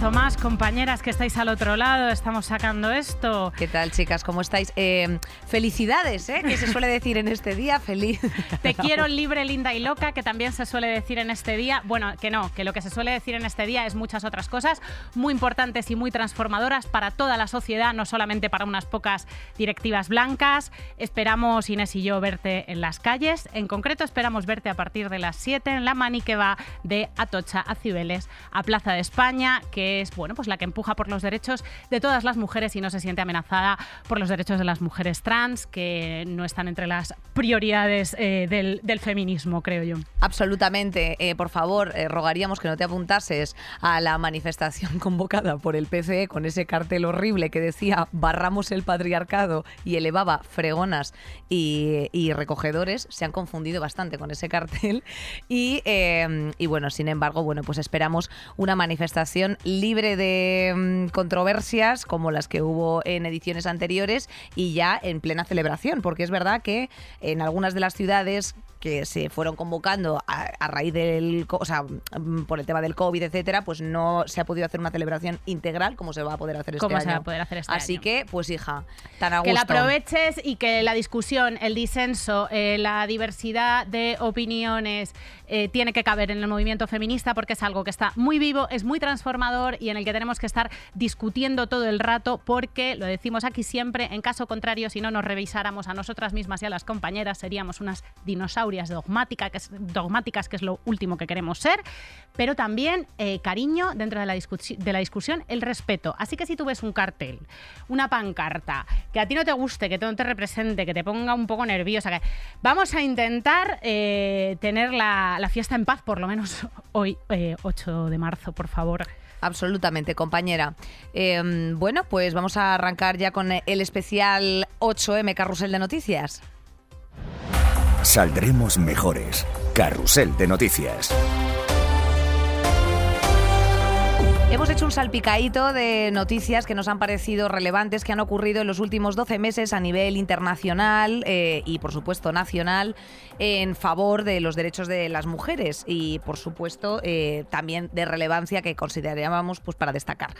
marzo más, compañeras que estáis al otro lado, estamos sacando esto. ¿Qué tal, chicas? ¿Cómo estáis? Eh, felicidades, ¿eh? Que se suele decir en este día, feliz. Te quiero libre, linda y loca, que también se suele decir en este día. Bueno, que no, que lo que se suele decir en este día es muchas otras cosas muy importantes y muy transformadoras para toda la sociedad, no solamente para unas pocas directivas blancas. Esperamos, Inés y yo, verte en las calles. En concreto, esperamos verte a partir de las 7 en la mani que va de Atocha a Cibeles a Plaza de España que es bueno, pues la que empuja por los derechos de todas las mujeres y no se siente amenazada por los derechos de las mujeres trans, que no están entre las prioridades eh, del, feminismo, creo yo. Absolutamente. Eh, por favor, eh, rogaríamos que no te apuntases a la manifestación convocada por el PCE con ese cartel horrible que decía barramos el patriarcado y elevaba fregonas y, recogedores. Se han confundido bastante con ese cartel. Y, y bueno, sin embargo, bueno, pues esperamos una manifestación de mm, controversias como las que hubo en ediciones anteriores y ya en plena celebración, porque es verdad que en algunas de las ciudades que se fueron convocando a, raíz del, o sea, mm, por el tema del COVID, etcétera, pues no se ha podido hacer una celebración integral como se va a poder hacer este año. se va a poder hacer este Así que, pues hija, tan a gusto. Que la aproveches y que la discusión, el disenso, eh, la diversidad de opiniones eh, tiene que caber en el movimiento feminista porque es algo que está muy vivo, es muy transformador y en el que tenemos que estar discutiendo todo el rato porque, lo decimos aquí siempre, en caso contrario, si no nos revisáramos a nosotras mismas y a las compañeras, seríamos unas dinosaurios es, dogmáticas, que es lo último que queremos ser, pero también eh, cariño dentro de la, de la discusión, el respeto. Así que si tú ves un cartel, una pancarta, que a ti no te guste, que no te represente, que te ponga un poco nerviosa, que vamos a intentar eh, tener la, fiesta en paz, por lo menos hoy, 8 eh, de marzo, por favor. Absolutamente, compañera. Em, bueno, pues vamos a arrancar ya con el especial 8M Carrusel de Noticias. Saldremos mejores. Carrusel de noticias. Hemos hecho un salpicadito de noticias que nos han parecido relevantes, que han ocurrido en los últimos 12 meses a nivel internacional eh, y, por supuesto, nacional en favor de los derechos de las mujeres y, por supuesto, eh, también de relevancia que considerábamos pues, para destacar.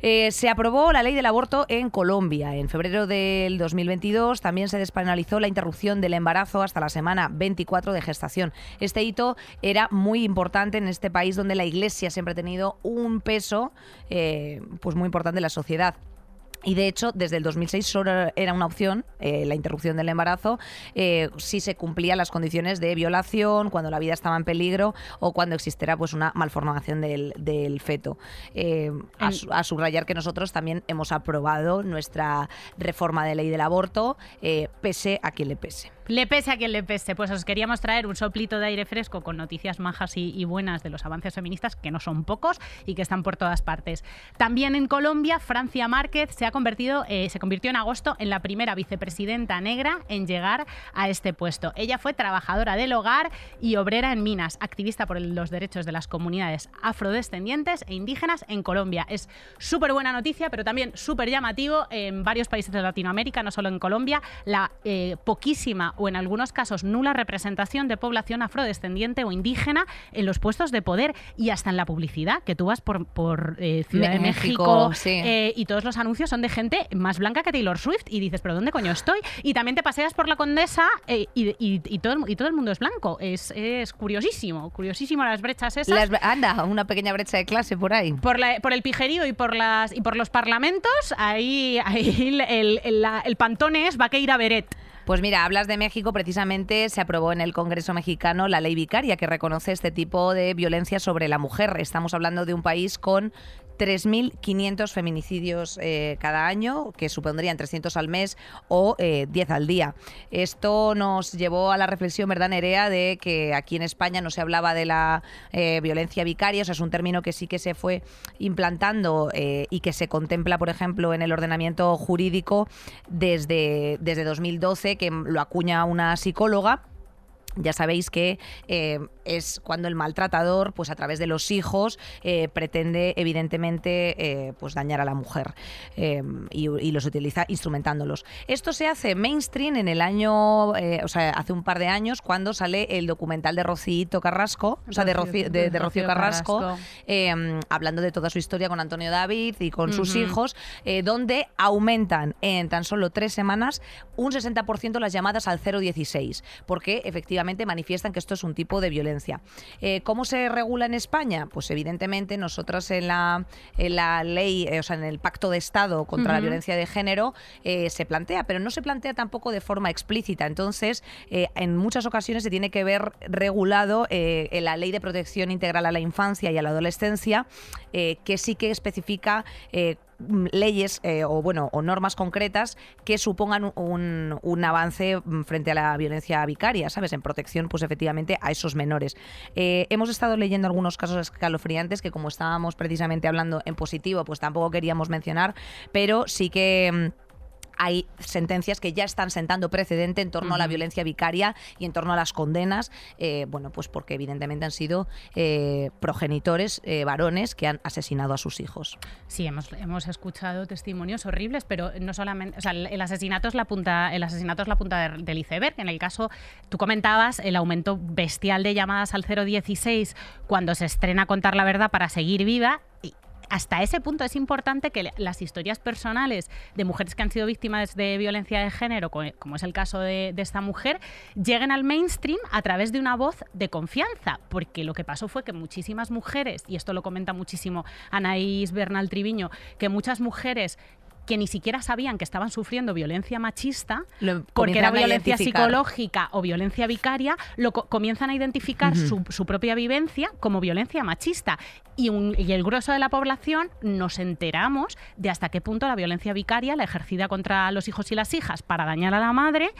Eh, se aprobó la ley del aborto en Colombia. En febrero del 2022 también se despenalizó la interrupción del embarazo hasta la semana 24 de gestación. Este hito era muy importante en este país donde la Iglesia siempre ha tenido un peso eh, pues muy importante en la sociedad. Y de hecho, desde el 2006 solo era una opción eh, la interrupción del embarazo eh, si se cumplían las condiciones de violación, cuando la vida estaba en peligro o cuando existiera pues una malformación del, feto. a, a, subrayar que nosotros también hemos aprobado nuestra reforma de ley del aborto, pese a quien le pese. Le pese a quien le pese, pues os queríamos traer un soplito de aire fresco con noticias majas y, buenas de los avances feministas, que no son pocos y que están por todas partes. También en Colombia, Francia Márquez se ha convertido, eh, se convirtió en agosto en la primera vicepresidenta negra en llegar a este puesto. Ella fue trabajadora del hogar y obrera en minas, activista por los derechos de las comunidades afrodescendientes e indígenas en Colombia. Es súper buena noticia, pero también súper llamativo en varios países de Latinoamérica, no solo en Colombia, la eh, poquísima o en algunos casos nula representación de población afrodescendiente o indígena en los puestos de poder y hasta en la publicidad, que tú vas por, por eh, Ciudad de México, eh, y todos los anuncios son de gente más blanca que Taylor Swift y dices, pero ¿dónde coño estoy? Y también te paseas por la Condesa eh, y, todo, y todo el mundo es blanco. Es, curiosísimo, curiosísimo las brechas esas. anda, una pequeña brecha de clase por ahí. Por, por el pijerío y por, las, y por los parlamentos, ahí, ahí el, el, el pantón es Vaqueira Beret. Pues mira, hablas de México, precisamente se aprobó en el Congreso mexicano la ley vicaria que reconoce este tipo de violencia sobre la mujer. Estamos hablando de un país con 3.500 feminicidios eh, cada año, que supondrían 300 al mes o 10 eh, al día. Esto nos llevó a la reflexión, ¿verdad, Nerea?, de que aquí en España no se hablaba de la eh, violencia vicaria, o sea, es un término que sí que se fue implantando y que se contempla, por ejemplo, en el ordenamiento jurídico desde, desde 2012, que lo acuña una psicóloga ya sabéis que eh, es cuando el maltratador, pues a través de los hijos, eh, pretende evidentemente eh, pues dañar a la mujer y, los utiliza instrumentándolos. Esto se hace mainstream en el año, o sea, hace un par de años, cuando sale el documental de Rocito Carrasco, o sea, de, Rocío, Carrasco, hablando de toda su historia con Antonio David y con sus hijos, donde aumentan en tan solo tres semanas un 60% las llamadas al 016, porque efectivamente manifiestan que esto es un tipo de violencia. Eh, ¿Cómo se regula en España? Pues evidentemente nosotras en la, la ley, eh, o sea, en el Pacto de Estado contra la violencia de género eh, se plantea, pero no se plantea tampoco de forma explícita. Entonces, en muchas ocasiones se tiene que ver regulado en la Ley de Protección Integral a la Infancia y a la Adolescencia, que sí que especifica leyes eh, o bueno o normas concretas que supongan un, un, avance mm, frente a la violencia vicaria, ¿sabes? En protección, pues efectivamente, a esos menores. Eh, hemos estado leyendo algunos casos escalofriantes que como estábamos precisamente hablando en positivo, pues tampoco queríamos mencionar, pero sí que mm, hay sentencias que ya están sentando precedente en torno a la violencia vicaria y en torno a las condenas, eh, bueno, pues porque evidentemente han sido eh, progenitores eh, varones que han asesinado a sus hijos. Sí, hemos, hemos escuchado testimonios horribles, pero no solamente, o sea, el asesinato es la punta, el asesinato es la punta del iceberg. En el caso, tú comentabas el aumento bestial de llamadas al 016 cuando se estrena Contar la Verdad para seguir viva hasta ese punto es importante que las historias personales de mujeres que han sido víctimas de violencia de género, como es el caso de, esta mujer, lleguen al mainstream a través de una voz de confianza, porque lo que pasó fue que muchísimas mujeres, y esto lo comenta muchísimo Anaís Bernal Triviño, que muchas mujeres que ni siquiera sabían que estaban sufriendo violencia machista, porque era violencia psicológica o violencia vicaria, lo comienzan a identificar su, propia vivencia como violencia machista. Y, y, el grueso de la población nos enteramos de hasta qué punto la violencia vicaria, la ejercida contra los hijos y las hijas para dañar a la madre,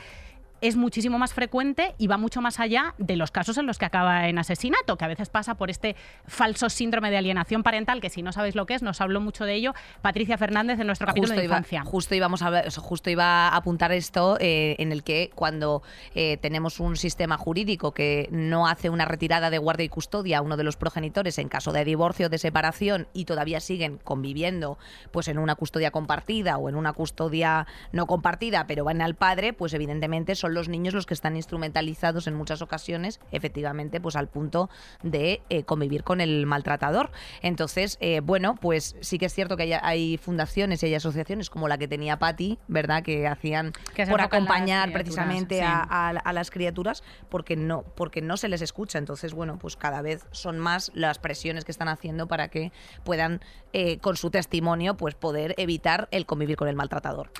es muchísimo más frecuente y va mucho más allá de los casos en los que acaba en asesinato, que a veces pasa por este falso síndrome de alienación parental, que si no sabéis lo que es, nos habló mucho de ello Patricia Fernández en nuestro capítulo de infancia. justo íbamos a justo iba a apuntar esto eh, en el que cuando eh, tenemos un sistema jurídico que no hace una retirada de guardia y custodia a uno de los progenitores en caso de divorcio o de separación y todavía siguen conviviendo pues en una custodia compartida o en una custodia no compartida, pero van al padre, pues evidentemente son los niños los que están instrumentalizados en muchas ocasiones, efectivamente, pues al punto de eh, convivir con el maltratador. Entonces, eh, bueno, pues sí que es cierto que hay, fundaciones y hay asociaciones como la que tenía Patti, ¿verdad? Que hacían por acompañar precisamente a, las criaturas porque no, porque no se les escucha. Entonces, bueno, pues cada vez son más las presiones que están haciendo para que puedan, eh, con su testimonio, pues poder evitar el convivir con el maltratador.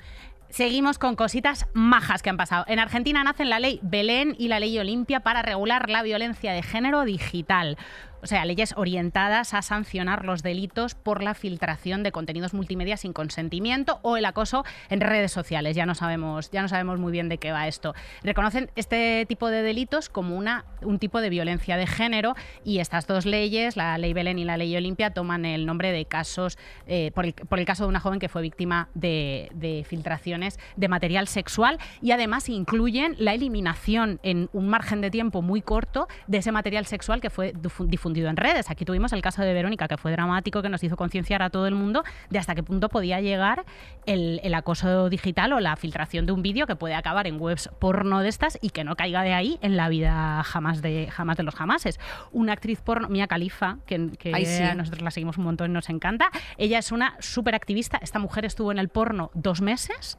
Seguimos con cositas majas que han pasado. En Argentina nacen la ley Belén y la ley Olimpia para regular la violencia de género digital o sea, leyes orientadas a sancionar los delitos por la filtración de contenidos multimedia sin consentimiento o el acoso en redes sociales. Ya no sabemos, ya no sabemos muy bien de qué va esto. Reconocen este tipo de delitos como una, un tipo de violencia de género y estas dos leyes, la ley Belén y la ley Olimpia, toman el nombre de casos, eh, por, el, caso de una joven que fue víctima de, de filtraciones de material sexual y además incluyen la eliminación en un margen de tiempo muy corto de ese material sexual que fue difundido en redes. Aquí tuvimos el caso de Verónica, que fue dramático, que nos hizo concienciar a todo el mundo de hasta qué punto podía llegar el, acoso digital o la filtración de un vídeo que puede acabar en webs porno de estas y que no caiga de ahí en la vida jamás de, jamás de los jamases. Una actriz porno, Mia Khalifa, que, nosotros la seguimos un montón y nos encanta, ella es una súper activista. Esta mujer estuvo en el porno dos meses.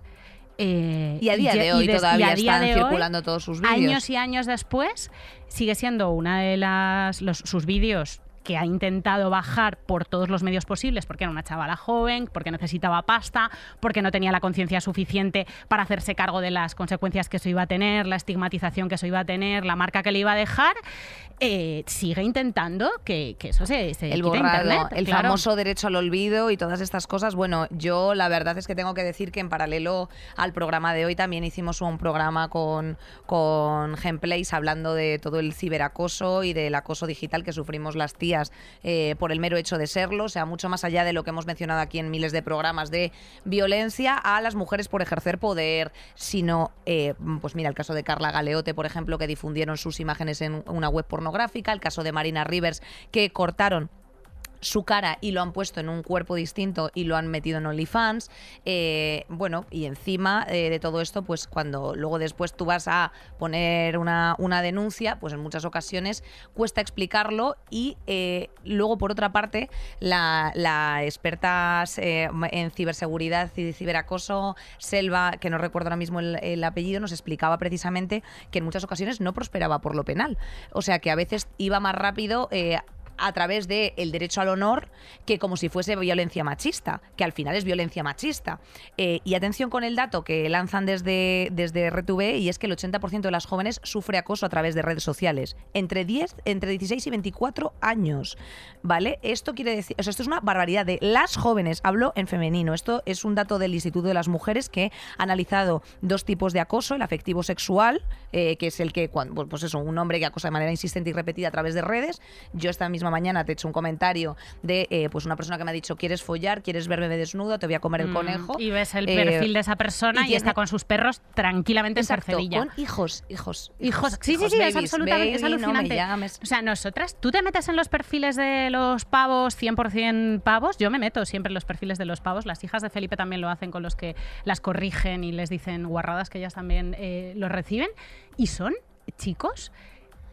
Eh, y a día de hoy todavía están circulando todos sus vídeos. Años y años después, sigue siendo una de las sus vídeos que ha intentado bajar por todos los medios posibles, porque era una chavala joven, porque necesitaba pasta, porque no tenía la conciencia suficiente para hacerse cargo de las consecuencias que eso iba a tener, la estigmatización que eso iba a tener, la marca que le iba a dejar, eh, sigue intentando que, eso se, se el borrado, el famoso derecho al olvido y todas estas cosas. Bueno, yo la verdad es que tengo que decir que en paralelo al programa de hoy también hicimos un programa con, con Gameplays hablando de todo el ciberacoso y del acoso digital que sufrimos las tías eh, por el mero hecho de serlo, o sea, mucho más allá de lo que hemos mencionado aquí en miles de programas de violencia a las mujeres por ejercer poder, sino, eh, pues mira, el caso de Carla Galeote, por ejemplo, que difundieron sus imágenes en una web pornográfica, el caso de Marina Rivers, que cortaron su cara y lo han puesto en un cuerpo distinto y lo han metido en OnlyFans. Eh, bueno, y encima eh, de todo esto, pues cuando luego después tú vas a poner una, una denuncia, pues en muchas ocasiones cuesta explicarlo y eh, luego por otra parte la, la experta en ciberseguridad y ciberacoso, Selva, que no recuerdo ahora mismo el, el apellido, nos explicaba precisamente que en muchas ocasiones no prosperaba por lo penal. O sea que a veces iba más rápido a través del el derecho al honor que como si fuese violencia machista, que al final es violencia machista. Eh, y atención con el dato que lanzan desde, desde RTV y es que el 80% de las jóvenes sufre acoso a través de redes sociales, entre 10, entre 16 y 24 años. ¿Vale? Esto quiere decir, esto es una barbaridad de las jóvenes, hablo en femenino. Esto es un dato del Instituto de las Mujeres que ha analizado dos tipos de acoso, el afectivo sexual, eh, que es el que, cuando, pues eso, un hombre que acosa de manera insistente y repetida a través de redes. Yo esta misma mañana te he hecho un comentario de eh, pues una persona que me ha dicho, ¿quieres follar? ¿Quieres verme desnudo? Te voy a comer el mm, conejo. Y ves el perfil de esa persona y, está con sus perros tranquilamente Exacto, en Con hijos, hijos. Hijos. Sí, sí, sí, es absolutamente es alucinante. o sea, nosotras, tú te metes en los perfiles de los pavos, 100% pavos. Yo me meto siempre en los perfiles de los pavos. Las hijas de Felipe también lo hacen con los que las corrigen y les dicen guarradas que ellas también eh, lo reciben. Y son chicos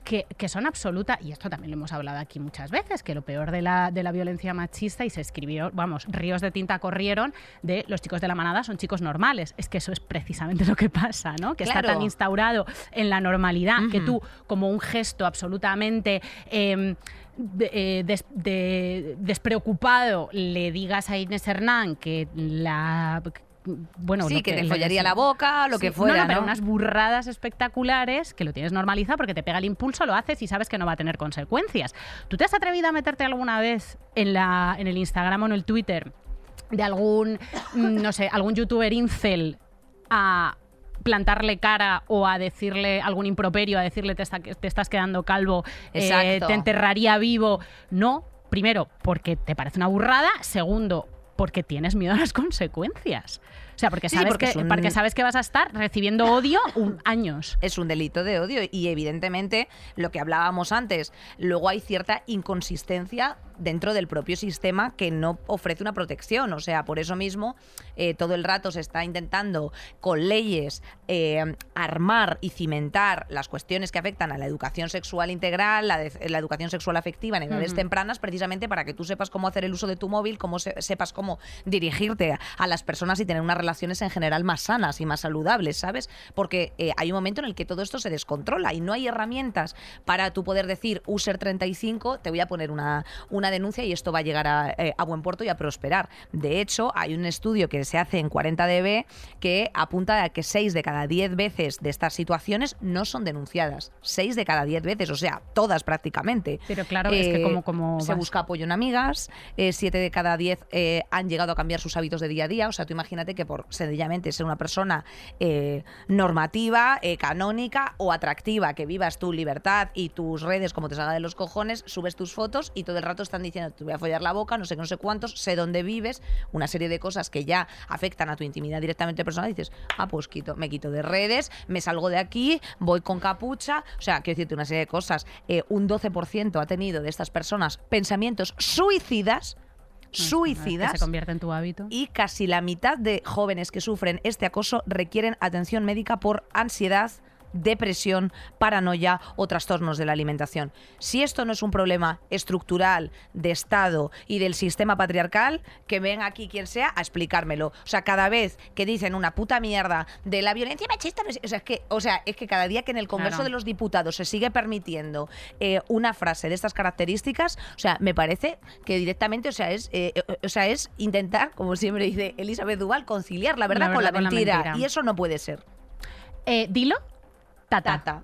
que, son absoluta, y esto también lo hemos hablado aquí muchas veces, que lo peor de la, de la violencia machista, y se escribió, vamos, ríos de tinta corrieron de los chicos de la manada son chicos normales. Es que eso es precisamente lo que pasa, ¿no? Que está tan instaurado en la normalidad que tú, como un gesto absolutamente... Em, eh, despreocupado le digas a Inés Hernán que la bueno, sí, que, te follaría la boca, lo que fuera. No, pero unas burradas espectaculares que lo tienes normalizado porque te pega el impulso, lo haces y sabes que no va a tener consecuencias. ¿Tú te has atrevido a meterte alguna vez en, la, en el Instagram o en el Twitter de algún, mm, no sé, algún youtuber incel a plantarle cara o a decirle algún improperio, a decirle te, te estás quedando calvo, eh, te enterraría vivo? No, primero, porque te parece una burrada. Segundo, porque tienes miedo a las consecuencias. O sea, porque sabes, que, porque sabes que vas a estar recibiendo odio un, años. Es un delito de odio y evidentemente lo que hablábamos antes, luego hay cierta inconsistencia dentro del propio sistema que no ofrece una protección. O sea, por eso mismo eh, todo el rato se está intentando con leyes eh, armar y cimentar las cuestiones que afectan a la educación sexual integral, la, educación sexual afectiva en edades tempranas, precisamente para que tú sepas cómo hacer el uso de tu móvil, cómo sepas cómo dirigirte a las personas y tener unas relaciones en general más sanas y más saludables, ¿sabes? Porque eh, hay un momento en el que todo esto se descontrola y no hay herramientas para tú poder decir, user 35, te voy a poner una, una denuncia y esto va a llegar eh, a, buen puerto y a prosperar. De hecho, hay un estudio que se hace en 40DB que apunta a que 6 de cada 10 veces de estas situaciones no son denunciadas. 6 de cada 10 veces, o sea, todas prácticamente. Pero claro, es que como... como se busca apoyo en amigas, 7 de cada 10 han llegado a cambiar sus hábitos de día a día, o sea, tú imagínate que por sencillamente ser una persona eh, normativa, eh, canónica o atractiva, que vivas tu libertad y tus redes como te salga de los cojones, subes tus fotos y todo el rato están diciendo, te voy a follar la boca, no sé qué, no sé cuántos, sé dónde vives, una serie de cosas que ya afectan a tu intimidad directamente personal, y dices, ah, pues quito, me quito de redes, me salgo de aquí, voy con capucha, o sea, quiero decirte una serie de cosas. Eh, un 12% ha tenido de estas personas pensamientos suicidas suicidas. se convierte en tu hábito. Y casi la mitad de jóvenes que sufren este acoso requieren atención médica por ansiedad, depresión, paranoia o trastornos de la alimentación. Si esto no es un problema estructural de Estado y del sistema patriarcal, que venga aquí quien sea a explicármelo. O sea, cada vez que dicen una puta mierda de la violencia machista, o sea, es que, o sea, es que cada día que en el Congreso de los Diputados se sigue permitiendo eh, una frase de estas características, o sea, me parece que directamente, o sea, es, eh, eh, o sea, es intentar, como siempre dice Elizabeth Duval, conciliar la verdad, con, la, mentira. Y eso no puede ser. dilo Tata. Tata.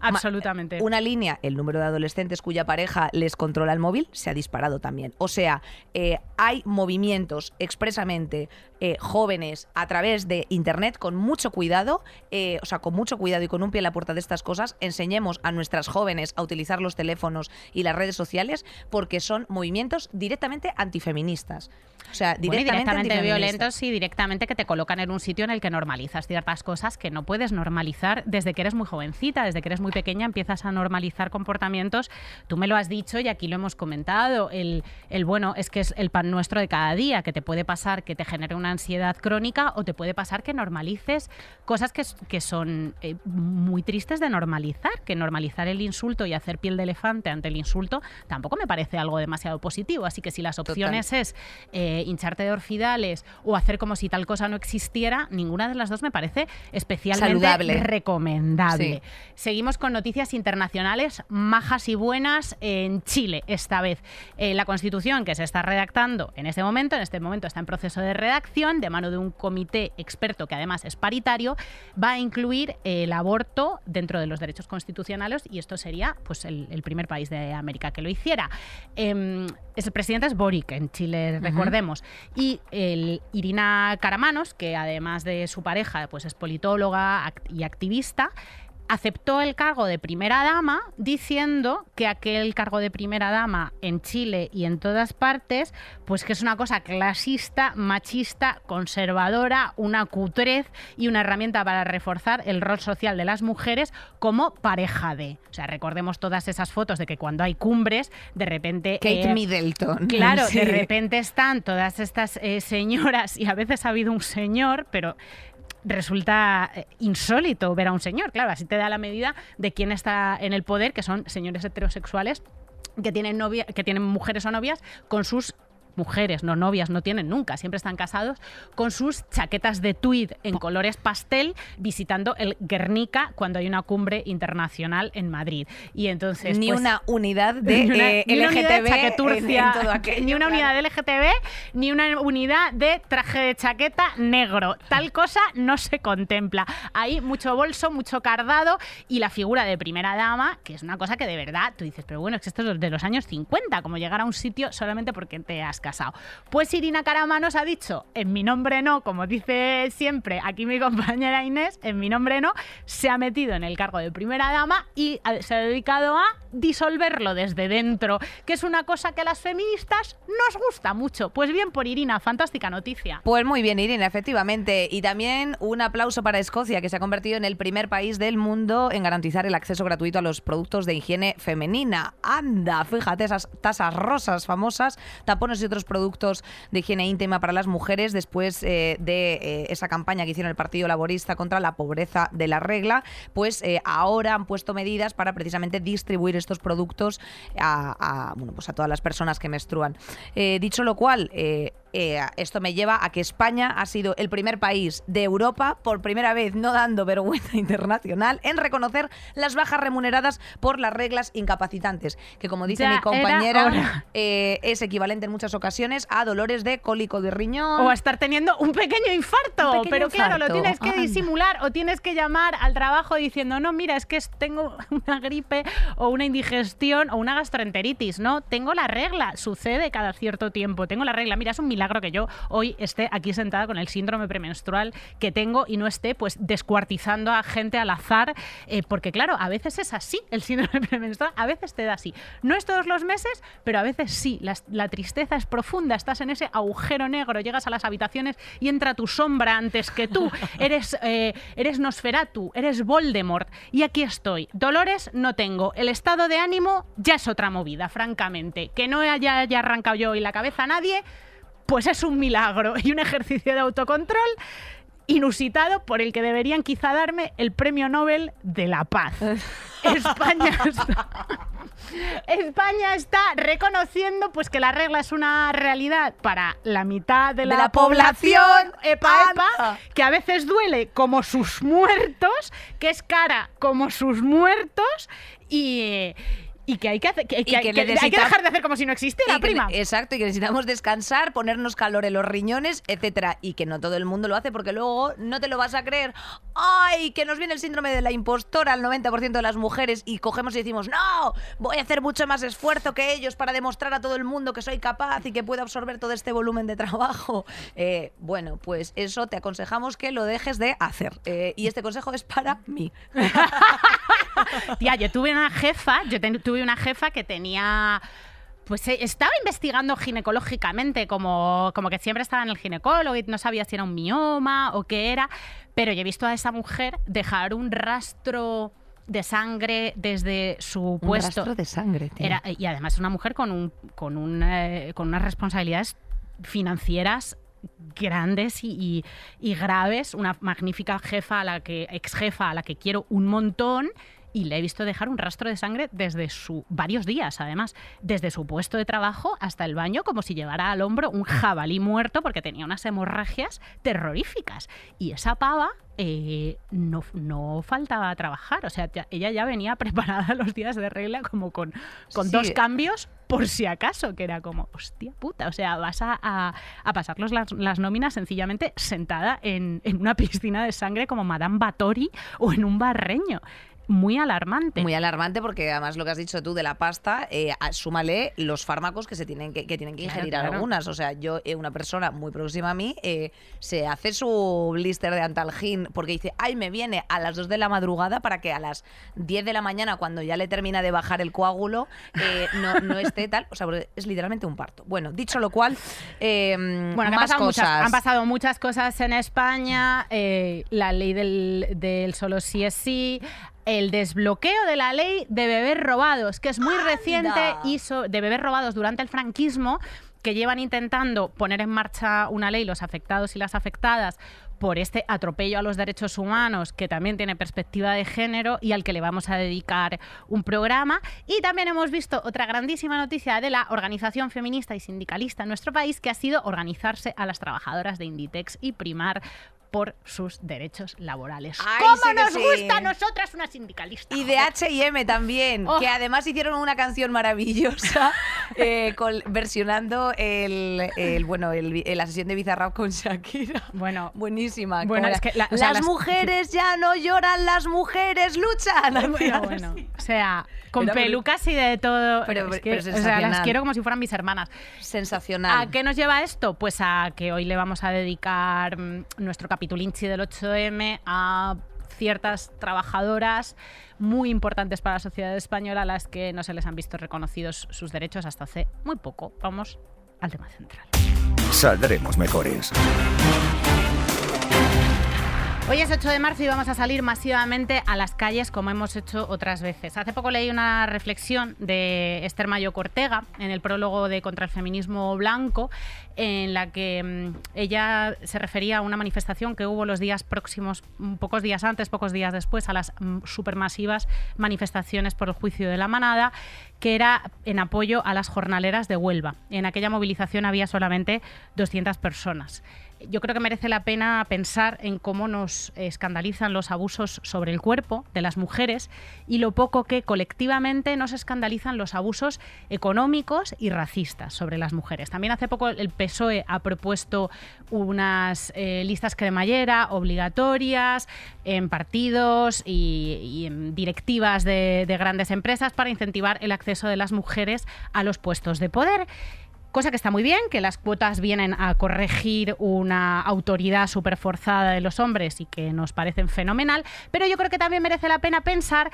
Absolutamente. Una línea, el número de adolescentes cuya pareja les controla el móvil se ha disparado también. O sea, eh, hay movimientos expresamente eh, jóvenes a través de Internet con mucho cuidado, eh, o sea, con mucho cuidado y con un pie en la puerta de estas cosas. Enseñemos a nuestras jóvenes a utilizar los teléfonos y las redes sociales porque son movimientos directamente antifeministas. O sea, Bueno, directamente, directamente violentos y directamente que te colocan en un sitio en el que normalizas ciertas cosas que no puedes normalizar desde que eres muy jovencita, desde que eres muy pequeña empiezas a normalizar comportamientos. Tú me lo has dicho y aquí lo hemos comentado. El, el bueno es que es el pan nuestro de cada día, que te puede pasar que te genere una ansiedad crónica o te puede pasar que normalices cosas que, son eh, muy tristes de normalizar, que normalizar el insulto y hacer piel de elefante ante el insulto tampoco me parece algo demasiado positivo. Así que si las Total. opciones es eh, hincharte de orfidales o hacer como si tal cosa no existiera, ninguna de las dos me parece especialmente Saludable. recomendable. Sí. Seguimos con noticias internacionales majas y buenas en Chile esta vez. Eh, la constitución que se está redactando en este momento, en este momento está en proceso de redacción de mano de un comité experto que además es paritario, va a incluir el aborto dentro de los derechos constitucionales y esto sería pues el, el primer país de América que lo hiciera. Em, el presidente es Boric en Chile, recordemos. Y el Irina Caramanos, que además de su pareja, pues es politóloga y activista, aceptó el cargo de primera dama diciendo que aquel cargo de primera dama en Chile y en todas partes, pues que es una cosa clasista, machista, conservadora, una cutrez y una herramienta para reforzar el rol social de las mujeres como pareja de. O sea, recordemos todas esas fotos de que cuando hay cumbres, de repente... Kate eh, Middleton. Claro, Sí. de repente están todas estas eh, señoras y a veces ha habido un señor, pero resulta eh, insólito ver a un señor. Claro, así te da la medida de quién está en el poder, que son señores heterosexuales que tienen novia, que tienen mujeres o novias con sus mujeres, no novias, no tienen nunca, siempre están casados, con sus chaquetas de tweed en colores pastel, visitando el Guernica cuando hay una cumbre internacional en Madrid. Y entonces, ni pues, una unidad de ni una, eh, ni una unidad de LGTB en- todo aquello, ni una claro. unidad de LGTB, ni una unidad de traje de chaqueta negro. Tal cosa no se contempla. Hay mucho bolso, mucho cardado y la figura de primera dama, que es una cosa que de verdad tú dices, pero bueno, es que esto es de los años 50, como llegar a un sitio solamente porque te has casado. Pues Irina Caramanos ha dicho, en mi nombre no, como dice siempre aquí mi compañera Inés, en mi nombre no, se ha metido en el cargo de primera dama y ha- se ha dedicado a disolverlo desde dentro, que es una cosa que a las feministas nos gusta mucho. Pues bien por Irina, fantástica noticia. Pues muy bien, Irina, efectivamente. Y también un aplauso para Escocia, que se ha convertido en el primer país del mundo en garantizar el acceso gratuito a los productos de higiene femenina. Anda, fíjate, esas tasas rosas famosas, tapones y otros productos de higiene íntima para las mujeres después eh, de eh, esa campaña que hicieron el Partido Laborista contra la pobreza de la regla, pues eh, ahora han puesto medidas para precisamente distribuir estos productos a, bueno, pues a todas las personas que menstruan. Dicho lo cual, eh, esto me lleva a que España ha sido el primer país de Europa, por primera vez no dando vergüenza internacional, en reconocer las bajas remuneradas por las reglas incapacitantes, que como dice Ya mi era compañera, eh, es equivalente en muchas ocasiones a dolores de cólico de riñón. O a estar teniendo un pequeño infarto. Un pequeño pero claro, lo infarto. tienes que Anda. disimular o tienes que llamar al trabajo diciendo, no, mira, es que tengo una gripe o una indigestión o una gastroenteritis. No, tengo la regla. Sucede cada cierto tiempo. Tengo la regla. Mira, es un milagro que yo hoy esté aquí sentada con el síndrome premenstrual que tengo y no esté pues descuartizando a gente al azar. eh, porque claro, a veces es así el síndrome premenstrual. A veces te da así. No es todos los meses, pero a veces sí. La, la tristeza es profunda. Estás en ese agujero negro. Llegas a las habitaciones y entra tu sombra antes que tú. Eres, eh, eres Nosferatu, eres Voldemort. Y aquí estoy. Dolores no tengo. El estado de ánimo ya es otra movida, francamente. Que no haya, haya arrancado yo y la cabeza a nadie, pues es un milagro y un ejercicio de autocontrol inusitado por el que deberían quizá darme el premio Nobel de la Paz. España está, España está reconociendo pues que la regla es una realidad para la mitad de la, la población. epa, epa, que a veces duele como sus muertos, que es cara como sus muertos y y que hay que, hacer- que- hay que dejar de hacer como si no existiera, Y que- prima. exacto, y que necesitamos descansar, ponernos calor en los riñones, etcétera. Y que no todo el mundo lo hace porque luego no te lo vas a creer. ¡Ay! Que nos viene el síndrome de la impostora al 90% de las mujeres y cogemos y decimos, ¡No! Voy a hacer mucho más esfuerzo que ellos para demostrar a todo el mundo que soy capaz y que puedo absorber todo este volumen de trabajo. Eh, bueno, pues eso te aconsejamos que lo dejes de hacer. Eh, y este consejo es para mí. Tía, yo tuve una jefa, yo ten- tuve una jefa que tenía. Pues eh, estaba investigando ginecológicamente, como, como que siempre estaba en el ginecólogo y no sabía si era un mioma o qué era. Pero yo he visto a esa mujer dejar un rastro de sangre desde su Un puesto. rastro de sangre, tío. Era, y además una mujer con, un, con, un, eh, con unas responsabilidades financieras grandes y, y- y graves, una magnífica jefa a la que, ex jefa a la que quiero un montón. Y le he visto dejar un rastro de sangre desde su varios días, además, desde su puesto de trabajo hasta el baño, como si llevara al hombro un jabalí muerto porque tenía unas hemorragias terroríficas. Y esa pava eh, no, no faltaba a trabajar, o sea, ya- ella ya venía preparada los días de regla como con, con Sí. dos cambios por si acaso, que era como, hostia puta, o sea, vas a, a, a pasarlos las, las nóminas sencillamente sentada en, en una piscina de sangre como Madame Batori o en un barreño. Muy alarmante. Muy alarmante porque además lo que has dicho tú de la pasta, eh, súmale los fármacos que se tienen que, que tienen que ingerir claro. algunas. O sea, yo, eh, una persona muy próxima a mí, eh, se hace su blister de antalgin porque dice, ay, me viene a las 2 de la madrugada para que a las 10 de la mañana, cuando ya le termina de bajar el coágulo, eh, no, no esté tal. O sea, es literalmente un parto. Bueno, dicho lo cual, eh, Bueno, han pasado, cosas. muchas, han pasado muchas cosas en España, eh, la ley del, del solo sí es sí, el desbloqueo de la ley de bebés robados, que es muy reciente y so- de bebés robados durante el franquismo, que llevan intentando poner en marcha una ley los afectados y las afectadas por este atropello a los derechos humanos que también tiene perspectiva de género y al que le vamos a dedicar un programa. Y también hemos visto otra grandísima noticia de la organización feminista y sindicalista en nuestro país, que ha sido organizarse a las trabajadoras de Inditex y primar por sus derechos laborales. Ay, ¿Cómo sí nos sí. gusta a nosotras una sindicalista? Y de? H&M también, Oh. que además hicieron una canción maravillosa eh, con- versionando el, el, bueno el, la sesión de Bizarrap con Shakira. Bueno, Buenísima. Bueno, es que la- o sea, las, las- mujeres ya no lloran, las mujeres luchan. bueno, bueno. O sea, con muy- pelucas y de todo. Pero- Es que, pero o sea, las quiero como si fueran mis hermanas. Sensacional. ¿A qué nos lleva esto? Pues a que hoy le vamos a dedicar mm, nuestro capitulinchi del 8M a ciertas trabajadoras muy importantes para la sociedad española a las que no se les han visto reconocidos sus derechos hasta hace muy poco. Vamos al tema central. Saldremos mejores. Hoy es 8 de marzo y vamos a salir masivamente a las calles como hemos hecho otras veces. Hace poco leí una reflexión de Esther Mayo Cortega en el prólogo de Contra el Feminismo Blanco, en la que mm, ella se refería a una manifestación que hubo los días próximos, mm, pocos días antes, pocos días después, a las mm, supermasivas manifestaciones por el juicio de la manada, que era en apoyo a las jornaleras de Huelva. En aquella movilización había solamente 200 personas. Yo creo que merece la pena pensar en cómo nos escandalizan los abusos sobre el cuerpo de las mujeres y lo poco que colectivamente nos escandalizan los abusos económicos y racistas sobre las mujeres. También hace poco el PSOE ha propuesto unas eh, listas cremallera obligatorias en partidos y, en directivas de grandes empresas para incentivar el acceso de las mujeres a los puestos de poder. Cosa que está muy bien, que las cuotas vienen a corregir una autoridad súper forzada de los hombres y que nos parecen fenomenal, pero yo creo que también merece la pena pensar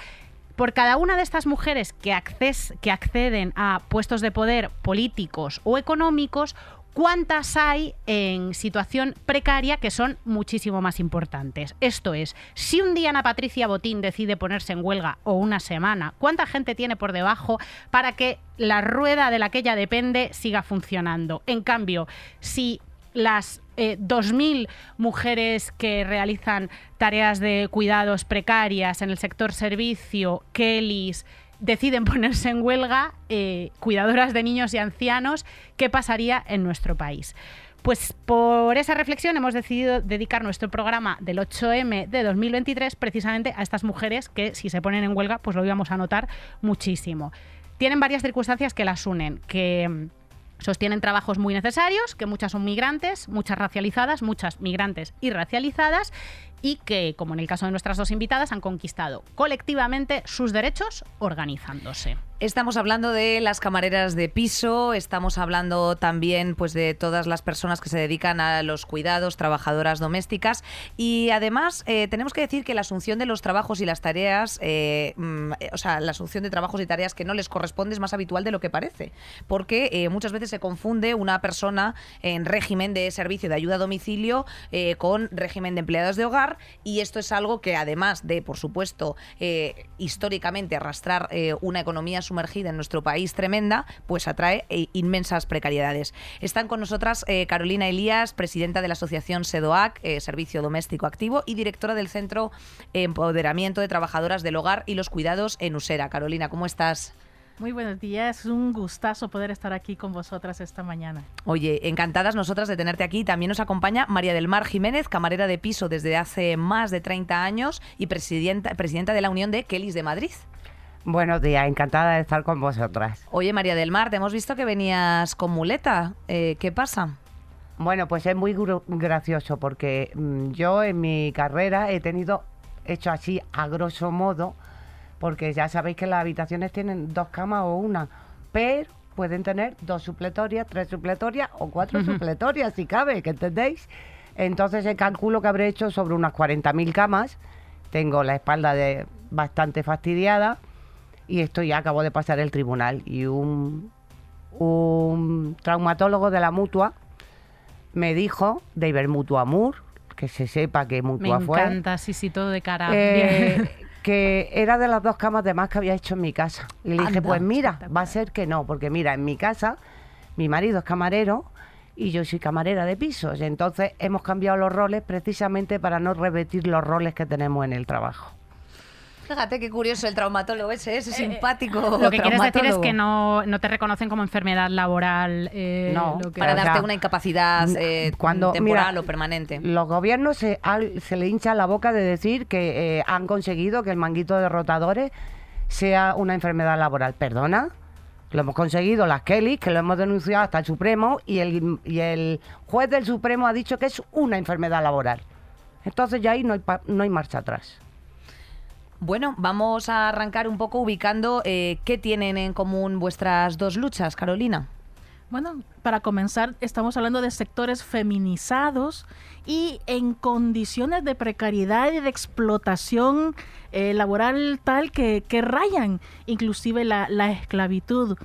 por cada una de estas mujeres que, acces- que acceden a puestos de poder políticos o económicos, cuántas hay en situación precaria que son muchísimo más importantes. Esto es, si un día Ana Patricia Botín decide ponerse en huelga o una semana, ¿cuánta gente tiene por debajo para que la rueda de la que ella depende siga funcionando? En cambio, si las eh, 2.000 mujeres que realizan tareas de cuidados precarias en el sector servicio, Kellys, deciden ponerse en huelga, eh, cuidadoras de niños y ancianos, ¿qué pasaría en nuestro país? Pues por esa reflexión hemos decidido dedicar nuestro programa del 8M de 2023 precisamente a estas mujeres que si se ponen en huelga pues lo íbamos a notar muchísimo. tienen varias circunstancias que las unen, que mm, sostienen trabajos muy necesarios, que muchas son migrantes, muchas racializadas, muchas migrantes y racializadas, y que, como en el caso de nuestras dos invitadas, han conquistado colectivamente sus derechos organizándose. Estamos hablando de las camareras de piso, estamos hablando también pues de todas las personas que se dedican a los cuidados, trabajadoras domésticas. Y además eh, tenemos que decir que la asunción de los trabajos y las tareas, eh, mm, o sea, la asunción de trabajos y tareas que no les corresponde es más habitual de lo que parece, porque eh, muchas veces se confunde una persona en régimen de servicio de ayuda a domicilio con régimen de empleados de hogar. Y esto es algo que además de, por supuesto, históricamente arrastrar una economía sumergida en nuestro país tremenda, pues atrae eh, inmensas precariedades. Están con nosotras eh, Carolina Elías, presidenta de la asociación SEDOAC, eh, Servicio Doméstico Activo, y directora del Centro Empoderamiento de Trabajadoras del Hogar y los Cuidados en Usera. Carolina, ¿cómo estás? Muy buenos días, es un gustazo poder estar aquí con vosotras esta mañana. Oye, encantadas nosotras de tenerte aquí. También nos acompaña María del Mar Jiménez, camarera de piso desde hace más de 30 años y presidenta, presidenta de la Unión de Kellys de Madrid. Buenos días, encantada de estar con vosotras. Oye, María del Mar, te hemos visto que venías con muleta. Eh, ¿Qué pasa? Bueno, pues es muy gracioso porque mm, yo en mi carrera he tenido, hecho así a grosso modo, porque ya sabéis que las habitaciones tienen dos camas o una, pero pueden tener dos supletorias, tres supletorias o cuatro supletorias, si cabe, ¿que entendéis? Entonces el cálculo que habré hecho sobre unas 40.000 camas, tengo la espalda de bastante fastidiada, y esto ya acabó de pasar el tribunal y un, un traumatólogo de la mutua me dijo, de Ibermutua Mur, que se sepa que mutua fue. Me encanta, sí, sí, todo de cara. Eh, que era de las dos camas de más que había hecho en mi casa. Y le dije, pues mira, va a ser que no, porque mira, en mi casa mi marido es camarero y yo soy camarera de pisos. Entonces hemos cambiado los roles precisamente para no repetir los roles que tenemos en el trabajo. Fíjate qué curioso el traumatólogo ese, ese eh, simpático. Lo que quieres decir es que no, te reconocen como enfermedad laboral. Eh, no, para darte una incapacidad eh, temporal o permanente. Los gobiernos se, se le hincha la boca de decir que han conseguido que el manguito de rotadores sea una enfermedad laboral. ¿Perdona? Lo hemos conseguido las Kelly, que lo hemos denunciado hasta el Supremo, y el, y el juez del Supremo ha dicho que es una enfermedad laboral. Entonces ya ahí no hay, no hay marcha atrás. Bueno, vamos a arrancar un poco ubicando eh, qué tienen en común vuestras dos luchas, Carolina. Bueno, para comenzar, estamos hablando de sectores feminizados y en condiciones de precariedad y de explotación eh, laboral tal que, rayan inclusive la, la esclavitud.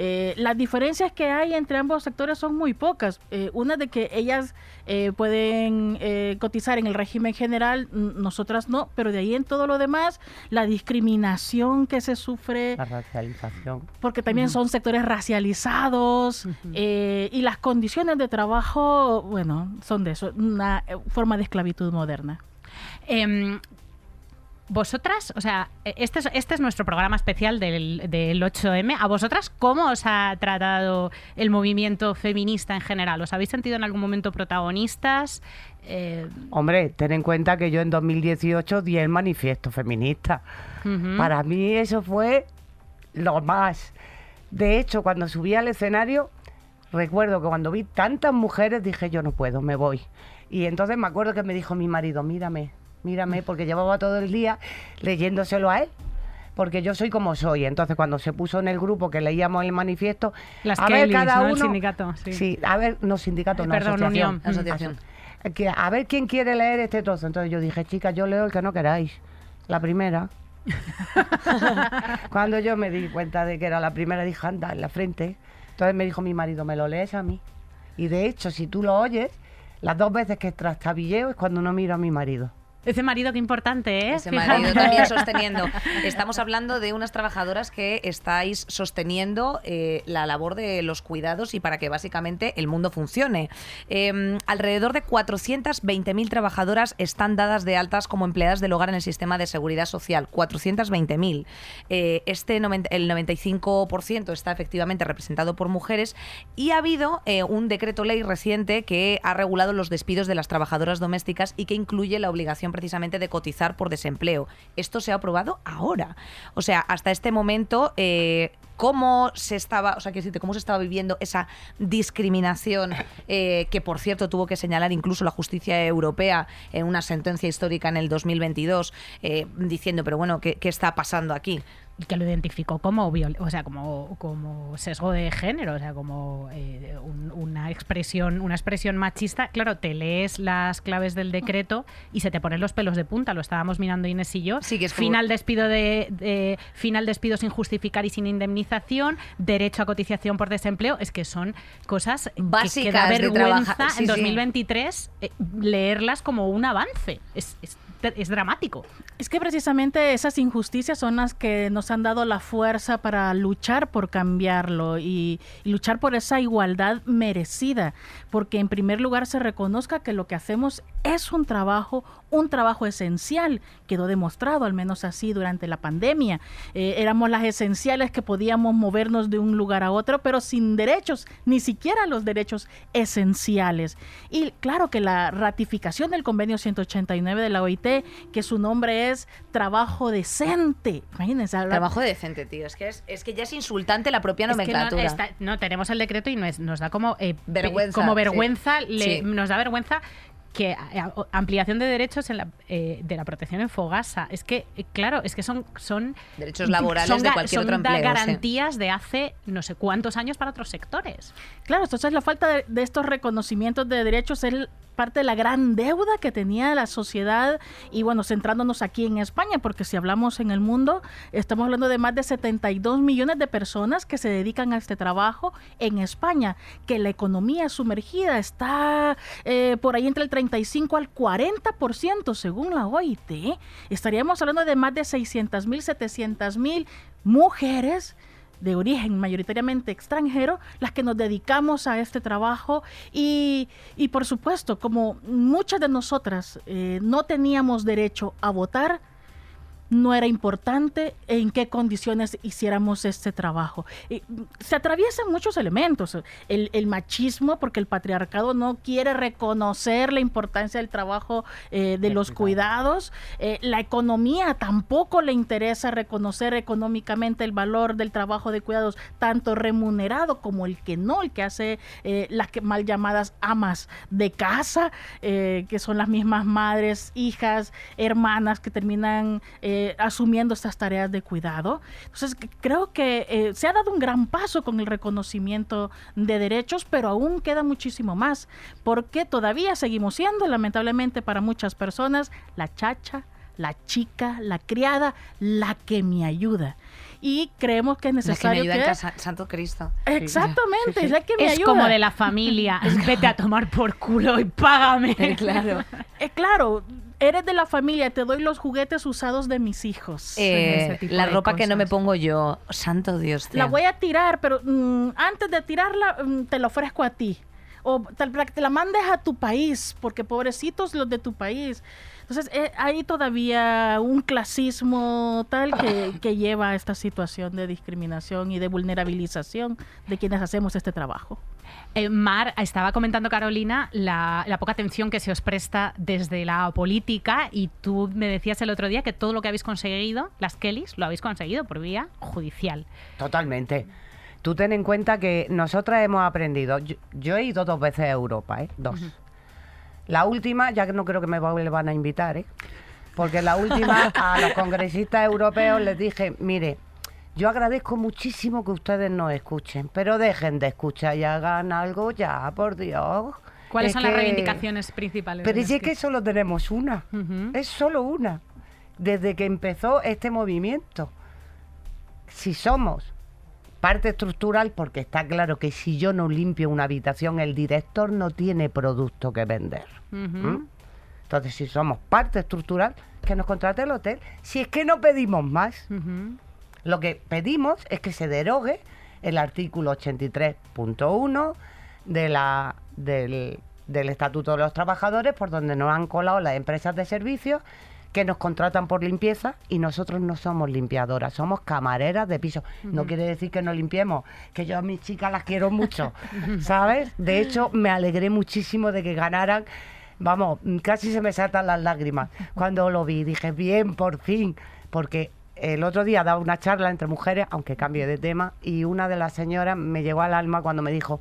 Eh, las diferencias que hay entre ambos sectores son muy pocas. Eh, una de que ellas eh, pueden cotizar en el régimen general, nosotras no, pero de ahí en todo lo demás, la discriminación que se sufre. La racialización. Porque también son sectores racializados y las condiciones de trabajo, bueno, son de eso, una forma de esclavitud moderna. Em, vosotras, o sea, e, este es, este es nuestro programa especial del, 8M. ¿A vosotras cómo os ha tratado el movimiento feminista en general? ¿Os habéis sentido en algún momento protagonistas? Eh, Hombre, ten en cuenta que yo en 2018 di el manifiesto feminista. Para mí eso fue lo más. De hecho, cuando subí al escenario, recuerdo que cuando vi tantas mujeres dije yo no puedo, me voy. Y entonces me acuerdo que me dijo mi marido, mírame, mírame, porque llevaba todo el día leyéndoselo a él porque yo soy como soy. Entonces, cuando se puso en el grupo que leíamos el manifiesto, Las a ver cada uno. El sindicato, sí. a ver, no sindicato, no, Perdón, asociación. asociación. Que, a ver quién quiere leer este trozo. Entonces yo dije, chicas, yo leo el que no queráis. La primera. cuando yo me di cuenta de que era la primera, dije, anda, en la frente. Entonces me dijo mi marido, me lo lees a mí. Y de hecho, si tú lo oyes, las dos veces que trastabilleo es cuando no miro a mi marido. Ese marido qué importante, ¿eh? Ese marido también sosteniendo. Estamos hablando de unas trabajadoras que estáis sosteniendo eh, la labor de los cuidados y para que básicamente el mundo funcione. Em, alrededor de 420.000 trabajadoras están dadas de altas como empleadas del hogar en el sistema de seguridad social. 420.000. Eh, este el 95% está efectivamente representado por mujeres y ha habido eh, un decreto ley reciente que ha regulado los despidos de las trabajadoras domésticas y que incluye la obligación precisamente de cotizar por desempleo. Esto se ha aprobado ahora. O sea, hasta este momento, eh, cómo se estaba, o sea, decirte, cómo se estaba viviendo esa discriminación eh, que, por cierto, tuvo que señalar incluso la justicia europea en una sentencia histórica en el 2022, eh, diciendo, pero bueno, ¿qué, qué está pasando aquí? Y que lo identificó como viol o sea como, como sesgo de género o sea como eh, un- una expresión una expresión machista. Claro te lees las claves del decreto y se te ponen los pelos de punta. Lo estábamos mirando Inés y yo. Sí, que es como- final despido de, de- final despido sin justificar y sin indemnización derecho a cotización por desempleo. Es que son cosas que- que, Básicas da vergüenza sí, en sí. 2023 eh, leerlas como un avance. Es, es, es dramático. Es que precisamente esas injusticias son las que nos han dado la fuerza para luchar por cambiarlo y, luchar por esa igualdad merecida, porque en primer lugar se reconozca que lo que hacemos es un trabajo, un trabajo esencial, quedó demostrado al menos así durante la pandemia. Eh, éramos las esenciales que podíamos movernos de un lugar a otro, pero sin derechos, ni siquiera los derechos esenciales. Y claro que la ratificación del convenio 189 de la OIT, que su nombre es trabajo decente. Imagínense, hablar- Trabajo decente, tío. Es que, es, es que ya es insultante la propia Es que no, nomenclatura. está- no, tenemos el decreto y nos, nos da como eh, Vergüenza, como sí. vergüenza, le- Sí. nos da vergüenza que a- ampliación de derechos en la, eh, de la protección en Fogasa. Es que, eh, claro, es que son, son Derechos laborales son de cualquier son otro empleo, sí. garantías de hace no sé cuántos años para otros sectores. Claro, entonces la falta de, de estos reconocimientos de derechos es parte de la gran deuda que tenía la sociedad y bueno, centrándonos aquí en España, porque si hablamos en el mundo, estamos hablando de más de 72 millones de personas que se dedican a este trabajo en España, que la economía sumergida está eh, por ahí entre el 35 al 40% según la OIT. Estaríamos hablando de más de 600 mil, 700 mil mujeres de origen mayoritariamente extranjero, las que nos dedicamos a este trabajo y, y por supuesto, como muchas de nosotras eh, no teníamos derecho a votar, no era importante en qué condiciones hiciéramos este trabajo. Y, mm, se atraviesan muchos elementos. El, el machismo, porque el patriarcado no quiere reconocer la importancia del trabajo eh, de los cuidados. Eh, la economía tampoco le interesa reconocer económicamente el valor del trabajo de cuidados, tanto remunerado como el que no, el que hace eh, las que mal llamadas amas de casa, que son las mismas madres, hijas, hermanas que terminan eh, asumiendo estas tareas de cuidado. Entonces, creo que eh, se ha dado un gran paso con el reconocimiento de derechos, pero aún queda muchísimo más, porque todavía seguimos siendo, lamentablemente para muchas personas, la chacha, la chica, la criada, la que me ayuda. Y creemos que es La que me necesario ayuda en que- casa, Santo Cristo. Exactamente, Sí, sí. es la que me es ayuda. como de la familia. Vete a tomar por culo y págame. claro. Eh, claro, eres de la familia, te doy los juguetes usados de mis hijos. Eh, la ropa que no me pongo yo. Santo Dios, tío. la voy a tirar, pero mm, antes de tirarla, mm, te la ofrezco a ti. O tal para que te la mandes a tu país, porque pobrecitos los de tu país. Entonces, eh, hay todavía un clasismo tal que, que lleva a esta situación de discriminación y de vulnerabilización de quienes hacemos este trabajo. Eh, Mar, estaba comentando Carolina la, la poca atención que se os presta desde la política y tú me decías el otro día que todo lo que habéis conseguido, las Kellys, lo habéis conseguido por vía judicial. Totalmente. Tú ten en cuenta que nosotras hemos aprendido. Yo, yo he ido dos veces a Europa, ¿eh? Dos. La última, ya que no creo que me vuelvan a invitar, ¿eh? Porque la última a los congresistas europeos les dije, mire, yo agradezco muchísimo que ustedes nos escuchen, pero dejen de escuchar y hagan algo ya, por Dios. ¿Cuáles Es son las que- reivindicaciones principales? Pero las si es que solo tenemos una. Es solo una. Desde que empezó este movimiento. Si somos parte estructural, porque está claro que si yo no limpio una habitación, el director no tiene producto que vender. ¿Mm? Entonces, si somos parte estructural, que nos contrate el hotel. Si es que no pedimos más. Lo que pedimos es que se derogue el artículo 83.1 de la, del, del Estatuto de los Trabajadores, por donde nos han colado las empresas de servicios que nos contratan por limpieza y nosotros no somos limpiadoras, somos camareras de piso. No quiere decir que no limpiemos, que yo a mis chicas las quiero mucho, ¿sabes? De hecho, me alegré muchísimo de que ganaran Vamos, casi se me saltan las lágrimas cuando lo vi. Dije, bien, por fin, porque el otro día daba una charla entre mujeres, aunque cambie de tema, y una de las señoras me llegó al alma cuando me dijo,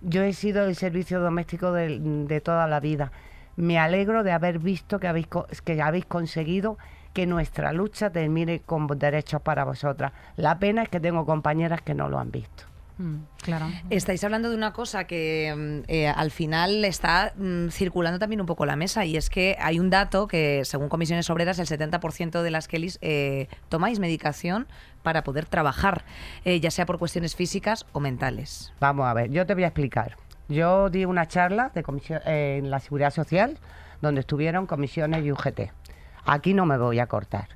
yo he sido el servicio doméstico de, de toda la vida. Me alegro de haber visto que habéis, que habéis conseguido que nuestra lucha termine con derechos para vosotras. La pena es que tengo compañeras que no lo han visto. Mm, claro. Estáis hablando de una cosa que mm, eh, al final está mm, circulando también un poco la mesa y es que hay un dato que según comisiones obreras el 70% de las Kellys eh, tomáis medicación para poder trabajar, eh, ya sea por cuestiones físicas o mentales. Vamos a ver, yo te voy a explicar. Yo di una charla de comisión, eh, en la Seguridad Social donde estuvieron comisiones y UGT. Aquí no me voy a cortar.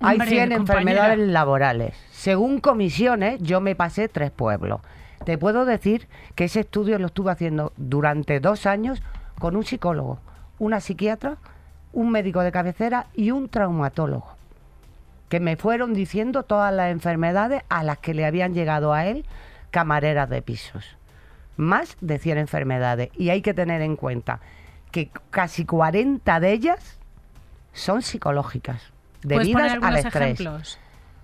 Hay Hombre, 100 compañera. enfermedades laborales. Según comisiones, yo me pasé tres pueblos. Te puedo decir que ese estudio lo estuve haciendo durante dos años con un psicólogo, una psiquiatra, un médico de cabecera y un traumatólogo que me fueron diciendo todas las enfermedades a las que le habían llegado a él camareras de pisos. Más de 100 enfermedades. Y hay que tener en cuenta que casi 40 de ellas son psicológicas, ¿Puedes poner debidas al estrés. ejemplos?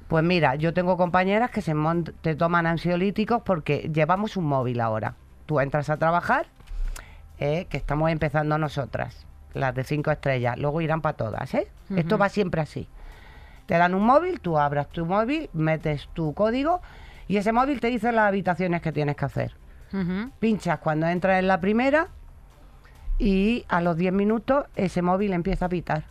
Pues mira, yo tengo compañeras que se te toman ansiolíticos porque llevamos un móvil ahora. Tú entras a trabajar, eh, que estamos empezando nosotras, las de cinco estrellas, luego irán para todas, ¿eh? Esto va siempre así. Te dan un móvil, tú abras tu móvil, metes tu código y ese móvil te dice las habitaciones que tienes que hacer. Pinchas cuando entras en la primera y a los 10 minutos ese móvil empieza a pitar.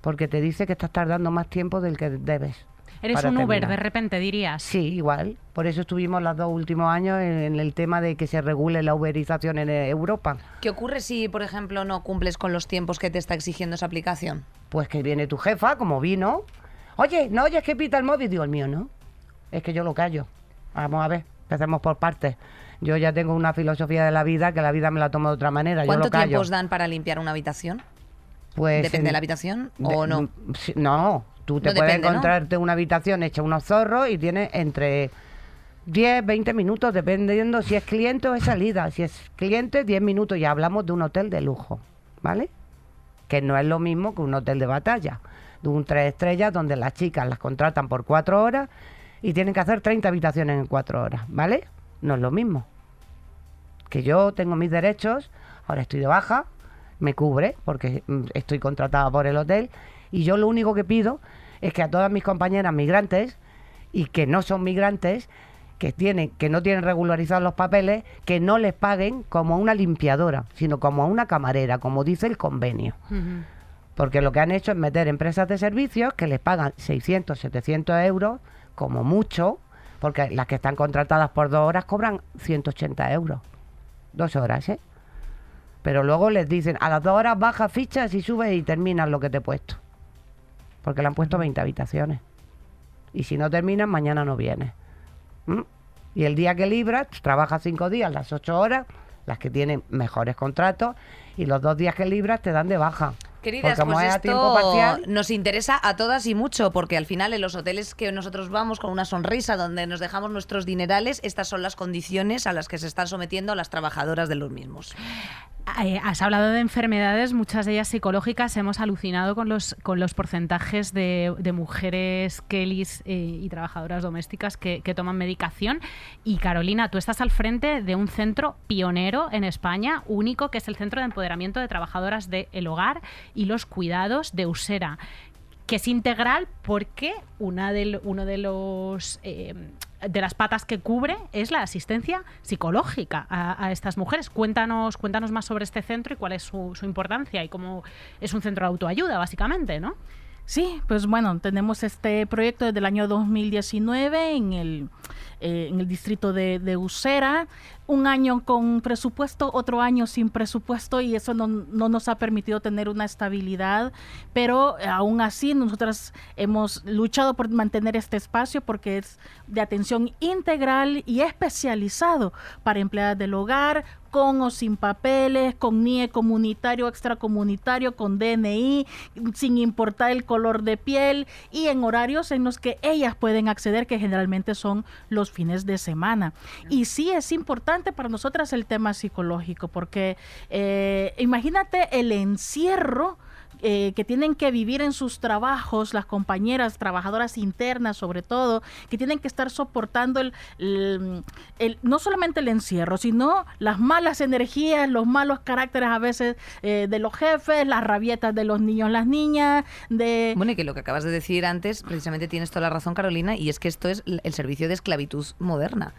Porque te dice que estás tardando más tiempo del que debes. Eres un Uber, terminar. de repente dirías. Sí, igual. Por eso estuvimos los dos últimos años en, en el tema de que se regule la uberización en eh, Europa. ¿Qué ocurre si, por ejemplo, no cumples con los tiempos que te está exigiendo esa aplicación? Pues que viene tu jefa, como vino. Oye, no oyes que pita el móvil. Digo, el mío no. Es que yo lo callo. Vamos a ver, empecemos por partes. Yo ya tengo una filosofía de la vida que la vida me la tomo de otra manera. Yo ¿Cuánto lo callo. tiempo os dan para limpiar una habitación? Pues, ¿Depende de la habitación o de- no? mm, no, tú te No puedes depende, ¿no? encontrarte una habitación hecha unos zorros y tienes entre 10, 20 minutos, dependiendo si es cliente o es salida. Si es cliente, 10 minutos. Ya hablamos de un hotel de lujo, ¿vale? Que no es lo mismo que un hotel de batalla. De un tres estrellas donde las chicas las contratan por cuatro horas y tienen que hacer 30 habitaciones en cuatro horas, ¿vale? No es lo mismo que yo tengo mis derechos, ahora estoy de baja, me cubre porque mm, estoy contratada por el hotel y yo lo único que pido es que a todas mis compañeras migrantes y que no son migrantes, que tienen que no tienen regularizados los papeles, que no les paguen como a una limpiadora, sino como a una camarera, como dice el convenio. Porque lo que han hecho es meter empresas de servicios que les pagan 600, 700 euros, como mucho, porque las que están contratadas por dos horas cobran 180 euros. Dos horas, ¿eh? Pero luego les dicen, a las dos horas baja fichas y subes y terminas lo que te he puesto. Porque le han puesto 20 habitaciones. Y si no terminas, mañana no vienes. ¿Mm? Y el día que libras, trabajas cinco días, las ocho horas, las que tienen mejores contratos, y los dos días que libras te dan de baja. Queridas, Porque pues esto parcial, nos interesa a todas y mucho, porque al final en los hoteles que nosotros vamos con una sonrisa, donde nos dejamos nuestros dinerales, estas son las condiciones a las que se están sometiendo las trabajadoras de los mismos. Eh, has hablado de enfermedades, muchas de ellas psicológicas. Hemos alucinado con los, con los porcentajes de, de mujeres Kellys eh, y trabajadoras domésticas que, toman medicación. Y Carolina, tú estás al frente de un centro pionero en España, único, que es el Centro de Empoderamiento de Trabajadoras del Hogar y los Cuidados de Usera que es integral porque una del- uno de los eh, de las patas que cubre es la asistencia psicológica a, estas mujeres. Cuéntanos, cuéntanos más sobre este centro y cuál es su, su importancia y cómo es un centro de autoayuda, básicamente, ¿no? Sí, pues bueno, tenemos este proyecto desde el año 2019 en el, eh, en el distrito de, de Usera. Un año con presupuesto, otro año sin presupuesto y eso no, no nos ha permitido tener una estabilidad, pero eh, aún así nosotras hemos luchado por mantener este espacio porque es de atención integral y especializado para empleadas del hogar, con o sin papeles, con NIE comunitario, extracomunitario, con DNI, sin importar el color de piel y en horarios en los que ellas pueden acceder, que generalmente son los fines de semana. Y sí es importante para nosotras el tema psicológico, porque eh, imagínate el encierro eh, que tienen que vivir en sus trabajos, las compañeras, trabajadoras internas sobre todo, que tienen que estar soportando el, el, no solamente el encierro, sino las malas energías, los malos caracteres a veces eh, de los jefes, las rabietas de los niños, las niñas, de... Bueno, y que lo que acabas de decir antes, precisamente tienes toda la razón, Carolina, y es que esto es el servicio de esclavitud moderna.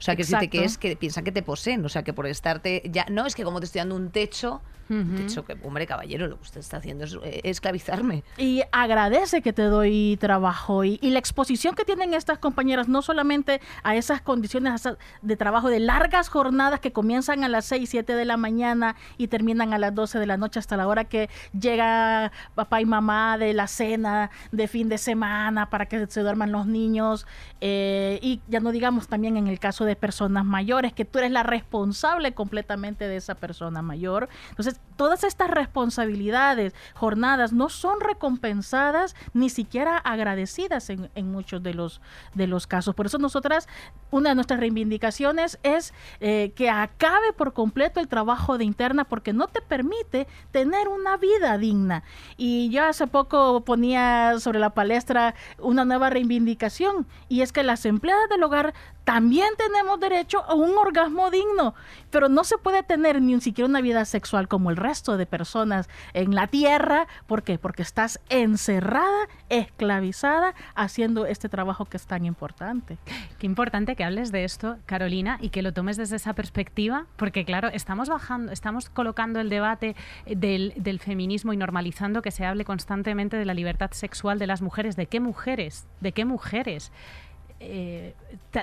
O sea, que si te que es que piensan que te poseen, o sea, que por estarte ya no es que como te estoy dando un techo, de hecho, que, hombre, caballero, lo que usted está haciendo es eh, esclavizarme. Y agradece que te doy trabajo. Y, la exposición que tienen estas compañeras, no solamente a esas condiciones de trabajo de largas jornadas que comienzan a las 6, 7 de la mañana y terminan a las 12 de la noche hasta la hora que llega papá y mamá de la cena de fin de semana para que se duerman los niños. Eh, y ya no digamos también en el caso de personas mayores, que tú eres la responsable completamente de esa persona mayor. Entonces, todas estas responsabilidades, jornadas, no son recompensadas ni siquiera agradecidas en, muchos de los, de los casos. Por eso nosotras, una de nuestras reivindicaciones es eh, que acabe por completo el trabajo de interna porque no te permite tener una vida digna. Y yo hace poco ponía sobre la palestra una nueva reivindicación y es que las empleadas del hogar también tenemos derecho a un orgasmo digno, pero no se puede tener ni siquiera una vida sexual como el resto de personas en la tierra. ¿Por qué? Porque estás encerrada, esclavizada, haciendo este trabajo que es tan importante. Qué importante que hables de esto, Carolina, y que lo tomes desde esa perspectiva, porque claro, estamos bajando, estamos colocando el debate del, del feminismo y normalizando que se hable constantemente de la libertad sexual de las mujeres. ¿De qué mujeres? ¿De qué mujeres? Eh,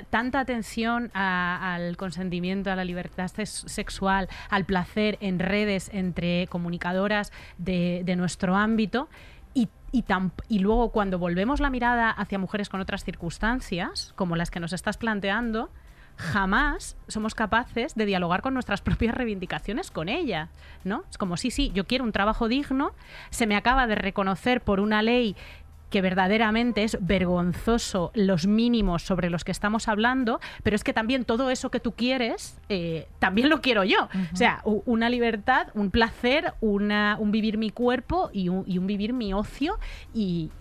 tanta atención al consentimiento, a la libertad sexual, al placer en redes entre comunicadoras de, nuestro ámbito. Y, luego cuando volvemos la mirada hacia mujeres con otras circunstancias, como las que nos estás planteando, jamás somos capaces de dialogar con nuestras propias reivindicaciones con ella, ¿no? Es como, sí, sí, yo quiero un trabajo digno, se me acaba de reconocer por una ley que verdaderamente es vergonzoso los mínimos sobre los que estamos hablando, pero es que también todo eso que tú quieres, eh, también lo quiero yo. O sea, una libertad, un placer, una, un vivir mi cuerpo y un, vivir mi ocio y,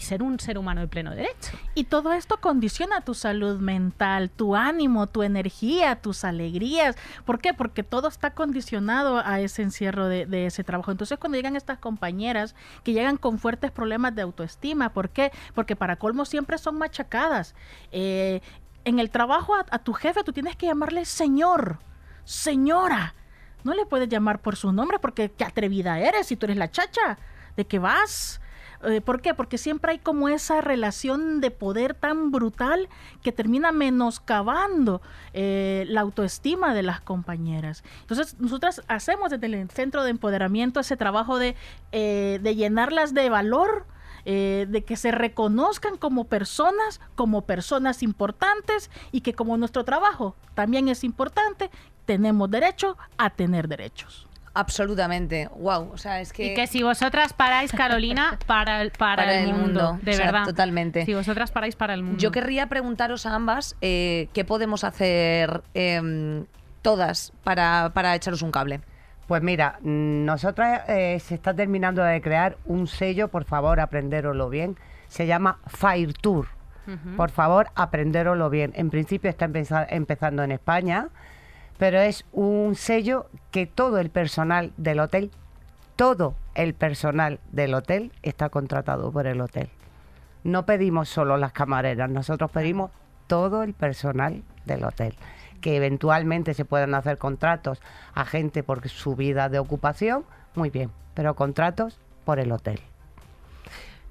ser un ser humano de pleno derecho. Y todo esto condiciona tu salud mental, tu ánimo, tu energía, tus alegrías. ¿Por qué? Porque todo está condicionado a ese encierro de, de ese trabajo. Entonces, cuando llegan estas compañeras que llegan con fuertes problemas de autoestima, ¿Por qué? Porque para colmo siempre son machacadas. Eh, en el trabajo a, tu jefe tú tienes que llamarle señor, señora. No le puedes llamar por su nombre porque qué atrevida eres si tú eres la chacha. ¿De qué vas? Eh, ¿Por qué? Porque siempre hay como esa relación de poder tan brutal que termina menoscabando eh, la autoestima de las compañeras. Entonces, nosotras hacemos desde el Centro de Empoderamiento ese trabajo de, de llenarlas de valor, eh, de que se reconozcan como personas, como personas importantes y que como nuestro trabajo también es importante, tenemos derecho a tener derechos. Absolutamente, wow. O sea, es que... Y que si vosotras paráis, Carolina, para el, para, el, mundo, de verdad. Totalmente. Si vosotras paráis para el mundo. Yo querría preguntaros a ambas eh, qué podemos hacer em, todas para, para echaros un cable. Pues mira, nosotras eh, se está terminando de crear un sello, por favor, aprenderoslo bien. Se llama Fire Tour. Por favor, aprenderoslo bien. En principio está empezando en España, pero es un sello que todo el personal del hotel, todo el personal del hotel está contratado por el hotel. No pedimos solo las camareras, nosotros pedimos todo el personal del hotel que eventualmente se puedan hacer contratos a gente por su vida de ocupación, muy bien, pero contratos por el hotel.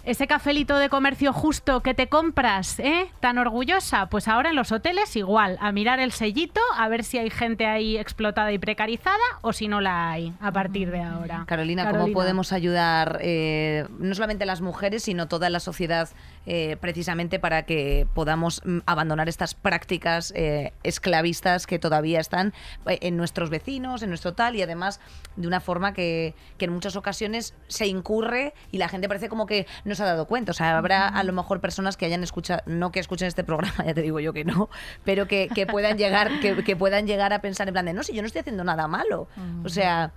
Ese cafelito de comercio justo que te compras, ¿eh? Tan orgullosa. Pues ahora en los hoteles igual, a mirar el sellito, a ver si hay gente ahí explotada y precarizada o si no la hay a partir de ahora. Carolina, ¿cómo podemos ayudar eh, no solamente a las mujeres, sino toda la sociedad eh, precisamente para que podamos mm, abandonar estas prácticas eh, esclavistas que todavía están en nuestros vecinos, en nuestro tal, y además de una forma que, que en muchas ocasiones se incurre y la gente parece como que no se ha dado cuenta. O sea, habrá a lo mejor personas que hayan escuchado, no que escuchen este programa, ya te digo yo que no, pero que, puedan llegar, que, puedan llegar a pensar en plan de no, si yo no estoy haciendo nada malo. O sea.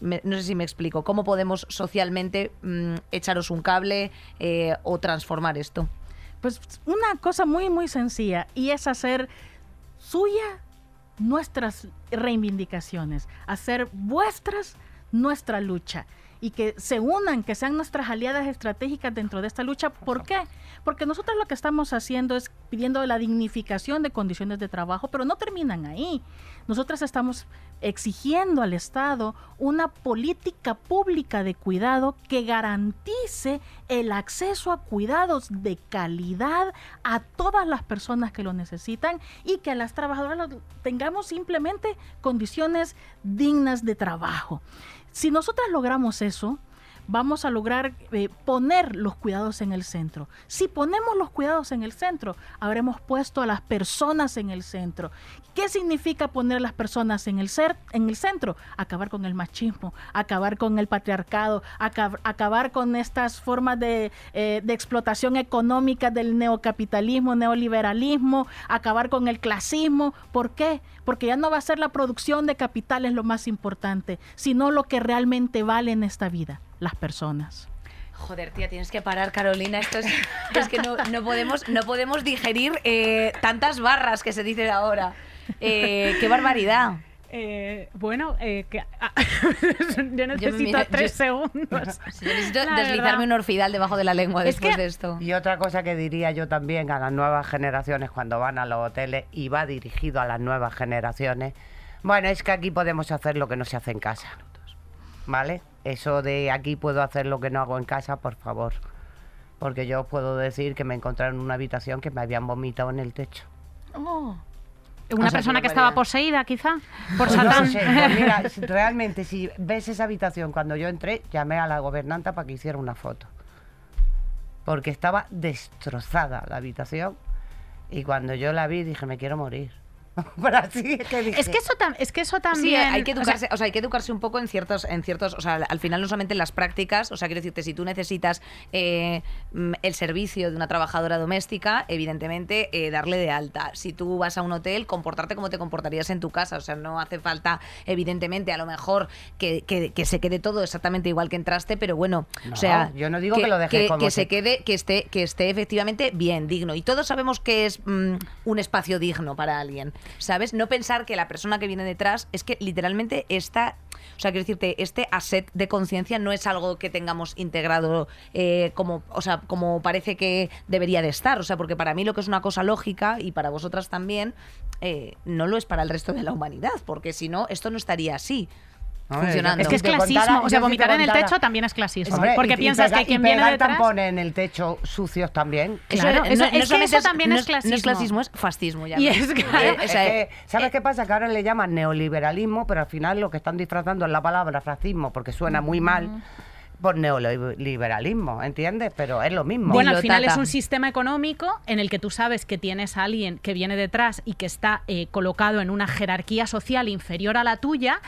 No sé si me explico, ¿cómo podemos socialmente mm, echaros un cable eh, o transformar esto? Pues una cosa muy, muy sencilla y es hacer suya nuestras reivindicaciones, hacer vuestras nuestra lucha y que se unan, que sean nuestras aliadas estratégicas dentro de esta lucha. ¿Por qué? Porque nosotros lo que estamos haciendo es pidiendo la dignificación de condiciones de trabajo, pero no terminan ahí. Nosotras estamos exigiendo al Estado una política pública de cuidado que garantice el acceso a cuidados de calidad a todas las personas que lo necesitan y que a las trabajadoras tengamos simplemente condiciones dignas de trabajo. Si nosotras logramos eso, vamos a lograr eh, poner los cuidados en el centro. Si ponemos los cuidados en el centro, habremos puesto a las personas en el centro. ¿Qué significa poner a las personas en el, ser, en el centro? Acabar con el machismo, acabar con el patriarcado, acabar con estas formas de, eh, de explotación económica del neocapitalismo, neoliberalismo, acabar con el clasismo. ¿Por qué? Porque ya no va a ser la producción de capitales lo más importante, sino lo que realmente vale en esta vida las personas. Joder, tía, tienes que parar, Carolina. Esto es, es que no, no, podemos, no podemos digerir eh, tantas barras que se dicen ahora. Eh, ¡Qué barbaridad! Eh, bueno, eh, que, ah, yo necesito tres segundos. necesito deslizarme un orfidal debajo de la lengua después de esto. Y otra cosa que diría yo también a las nuevas generaciones cuando van a los hoteles y va dirigido a las nuevas generaciones, bueno, es que aquí podemos hacer lo que no se hace en casa. ¿Vale? Eso de aquí puedo hacer lo que no hago en casa, por favor. Porque yo puedo decir que me encontraron en una habitación que me habían vomitado en el techo. Oh. ¿Una persona que estaba poseída, quizá? Por pues Satán. Pues mira, realmente, si ves esa habitación, cuando yo entré, llamé a la gobernanta para que hiciera una foto. Porque estaba destrozada la habitación. Y cuando yo la vi, dije, me quiero morir. es, que eso es que eso también. hay que educarse, o sea, hay que educarse un poco en ciertos, en ciertos, o sea, al final no solamente en las prácticas, o sea, quiero decirte, si tú necesitas eh, mm, el servicio de una trabajadora doméstica, evidentemente eh, darle de alta. Si tú vas a un hotel, comportarte como te comportarías en tu casa, o sea, no hace falta, evidentemente, a lo mejor que, se quede todo exactamente igual que entraste, pero bueno, o sea, yo no digo que, lo dejes que, se quede, que esté, que esté efectivamente bien, digno. Y todos sabemos que es mm, un espacio digno para alguien. ¿Sabes? No pensar que la persona que viene detrás es que literalmente está o sea, quiero decirte, este asset de conciencia no es algo que tengamos integrado eh, como, o sea, como parece que debería de estar. O sea, porque para mí lo que es una cosa lógica y para vosotras también, eh, no lo es para el resto de la humanidad, porque si no, esto no estaría así. Es que es clasismo. o sea, vomitar en el techo también es clasismo. porque piensas que quien viene detrás... tampones en el techo sucios también. Claro, eso, es que eso también es, clasismo. No es clasismo, es fascismo. Ya ¿Sabes qué pasa? Que ahora le llaman neoliberalismo, pero al final lo que están disfrazando es la palabra fascismo, porque suena muy mal por neoliberalismo, ¿entiendes? Pero es lo mismo. Bueno, al final es un sistema económico en el que tú sabes que tienes a alguien que viene detrás y que está eh, colocado en una jerarquía social inferior a la tuya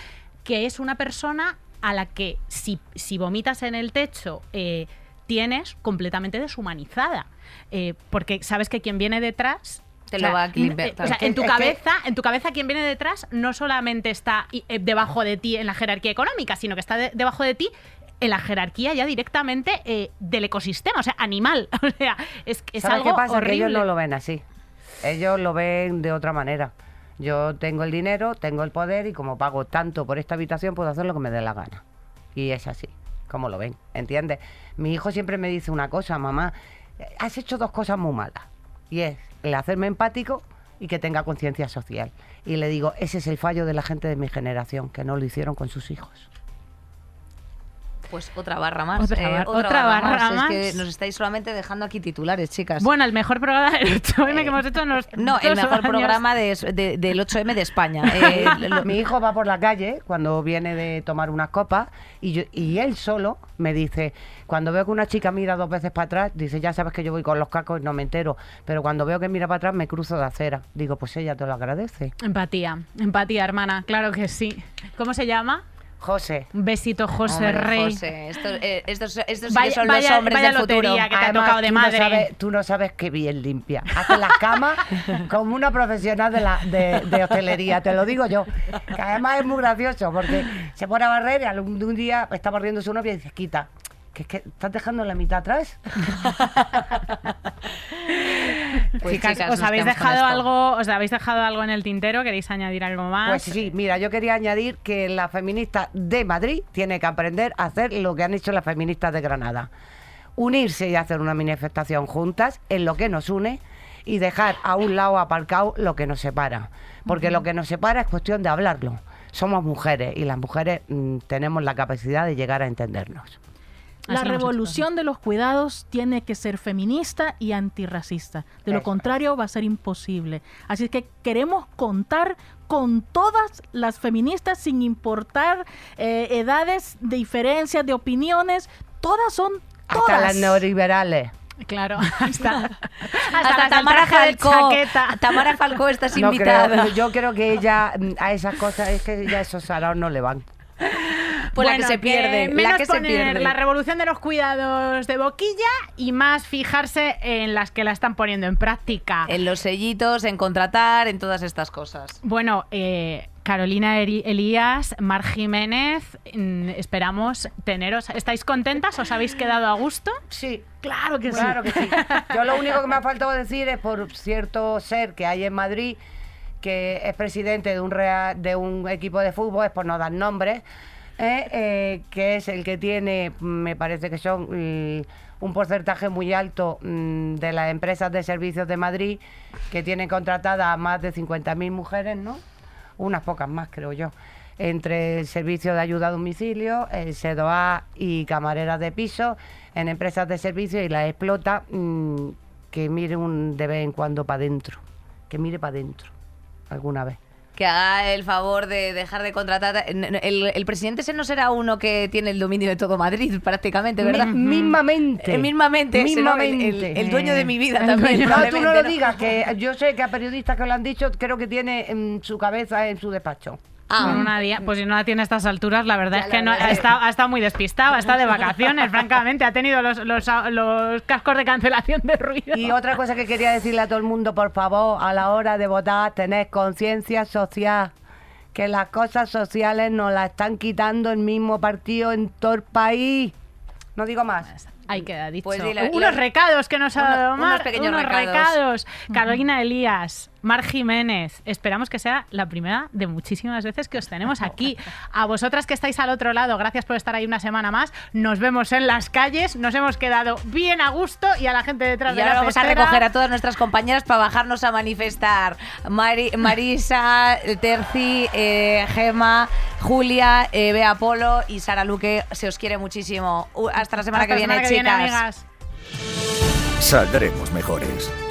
que es una persona a la que si, si vomitas en el techo eh, tienes completamente deshumanizada. Eh, porque sabes que quien viene detrás te lo va a eh, o sea, en tu cabeza, en tu cabeza quien viene detrás no solamente está debajo de ti en la jerarquía económica, sino que está debajo de ti en la jerarquía ya directamente del ecosistema, o sea, animal. O sea, es, es algo qué pasa? horrible. Que ellos no lo ven así. Ellos lo ven de otra manera. Yo tengo el dinero, tengo el poder y como pago tanto por esta habitación puedo hacer lo que me dé la gana. Y es así, como lo ven, ¿entiendes? Mi hijo siempre me dice una cosa, mamá, has hecho dos cosas muy malas. Y es el hacerme empático y que tenga conciencia social. Y le digo, ese es el fallo de la gente de mi generación, que no lo hicieron con sus hijos. Pues otra barra más. Otra eh, otra barra Es más. que nos estáis solamente dejando aquí titulares, chicas. Bueno, el mejor programa del 8M que hemos hecho en los no, el mejor años. programa de- de- del 8M de España. Eh, lo- Mi hijo va por la calle cuando viene de tomar unas copas y, yo- y él solo me dice, cuando veo que una chica mira dos veces para atrás, dice, ya sabes que yo voy con los cacos y no me entero, pero cuando veo que mira para atrás me cruzo de acera. Digo, pues ella te lo agradece. Empatía, empatía, hermana, claro que sí. ¿Cómo se llama? José. Un besito, José Hombre, Rey. José, estos, eh, estos, estos sí Vaya- que son vaya- los hombres vaya del futuro. que te ha Además, tocado de tú no sabes- tú no sabes qué bien limpia. Hace las camas como una profesional de, la, de, de hostelería, te lo digo yo. Que además es muy gracioso porque se pone a barrer y algún un día está barriendo su novia y dice, quita, que es que estás dejando la mitad atrás. Pues, Chicas, chicas, ¿os habéis dejado algo, os habéis dejado algo en el tintero? ¿Queréis añadir algo más? Pues sí, mira, yo quería añadir que la feminista de Madrid tiene que aprender a hacer lo que han hecho las feministas de Granada. Unirse y hacer una manifestación juntas en lo que nos une y dejar a un lado aparcado lo que nos separa. Porque lo que nos separa es cuestión de hablarlo. Somos mujeres y las mujeres mm, tenemos la capacidad de llegar a entendernos. La revolución de los cuidados tiene que ser feminista y antirracista. De lo contrario, va a ser imposible. Así es que queremos contar con todas las feministas sin importar eh, edades, diferencias de opiniones. Todas son todas. Hasta las neoliberales. Claro, hasta, hasta, Hasta las Tamara Falcó. Tamara Falcó estás No invitada. creo, yo creo que ella mm, a esas cosas es que ya esos araos no le van. Pues la que se pierde, la menos que se poner pierde. la revolución de los cuidados de boquilla y más fijarse en las que la están poniendo en práctica. En los sellitos, en contratar, en todas estas cosas. Bueno, eh, Carolina Elías, Mar Jiménez, mm, esperamos teneros. ¿Estáis contentas? ¿Os habéis quedado a gusto? Sí, Claro que sí. Claro que sí. Yo lo único que me ha faltado decir es por cierto ser que hay en Madrid que es presidente de un real- de un equipo de fútbol, es por no dar nombres, eh, eh, que es el que tiene, me parece que son mm, un porcentaje muy alto mm, de las empresas de servicios de Madrid que tienen contratadas a más de 50.000 mujeres, ¿no? Unas pocas más, creo yo. Entre el servicio de ayuda a domicilio, el SEDOA y camareras de piso, en empresas de servicio y las explota, mm, que mire un de vez en cuando para adentro. Que mire para adentro, alguna vez. Que haga el favor de dejar de contratar. El, el presidente ese no será uno que tiene el dominio de todo Madrid, prácticamente, ¿verdad? Mi- mismamente. Eh, mismamente, Mismamente. El, el dueño de mi vida también. No, tú no lo digas, que yo sé que a periodistas que lo han dicho, creo que tiene en su cabeza, en su despacho. Ah, Con una día, pues si no la tiene a estas alturas, la verdad Ya, es que no, ha, estado, ha estado muy despistado, ha estado de vacaciones, francamente, ha tenido los, los, los cascos de cancelación de ruido. Y otra cosa que quería decirle a todo el mundo, por favor, a la hora de votar, tened conciencia social. Que las cosas sociales nos las están quitando el mismo partido en todo el país. No digo más. Ahí queda dicho. Pues dile- unos le- recados que nos ha unos- dado unos Mar, pequeños unos recados. Carolina Elías, Mar Jiménez. Esperamos que sea la primera de muchísimas veces que os tenemos aquí. A vosotras que estáis al otro lado, gracias por estar ahí una semana más. Nos vemos en las calles. Nos hemos quedado bien a gusto y a la gente detrás Y de ahora la vamos a recoger a todas nuestras compañeras para bajarnos a manifestar. Mari- Marisa, Terci, eh, Gema, Julia, eh, Bea Polo y Sara Luque. Se os quiere muchísimo. Hasta la semana Hasta que la viene, semana que viene, chicas. amigas. Saldremos mejores.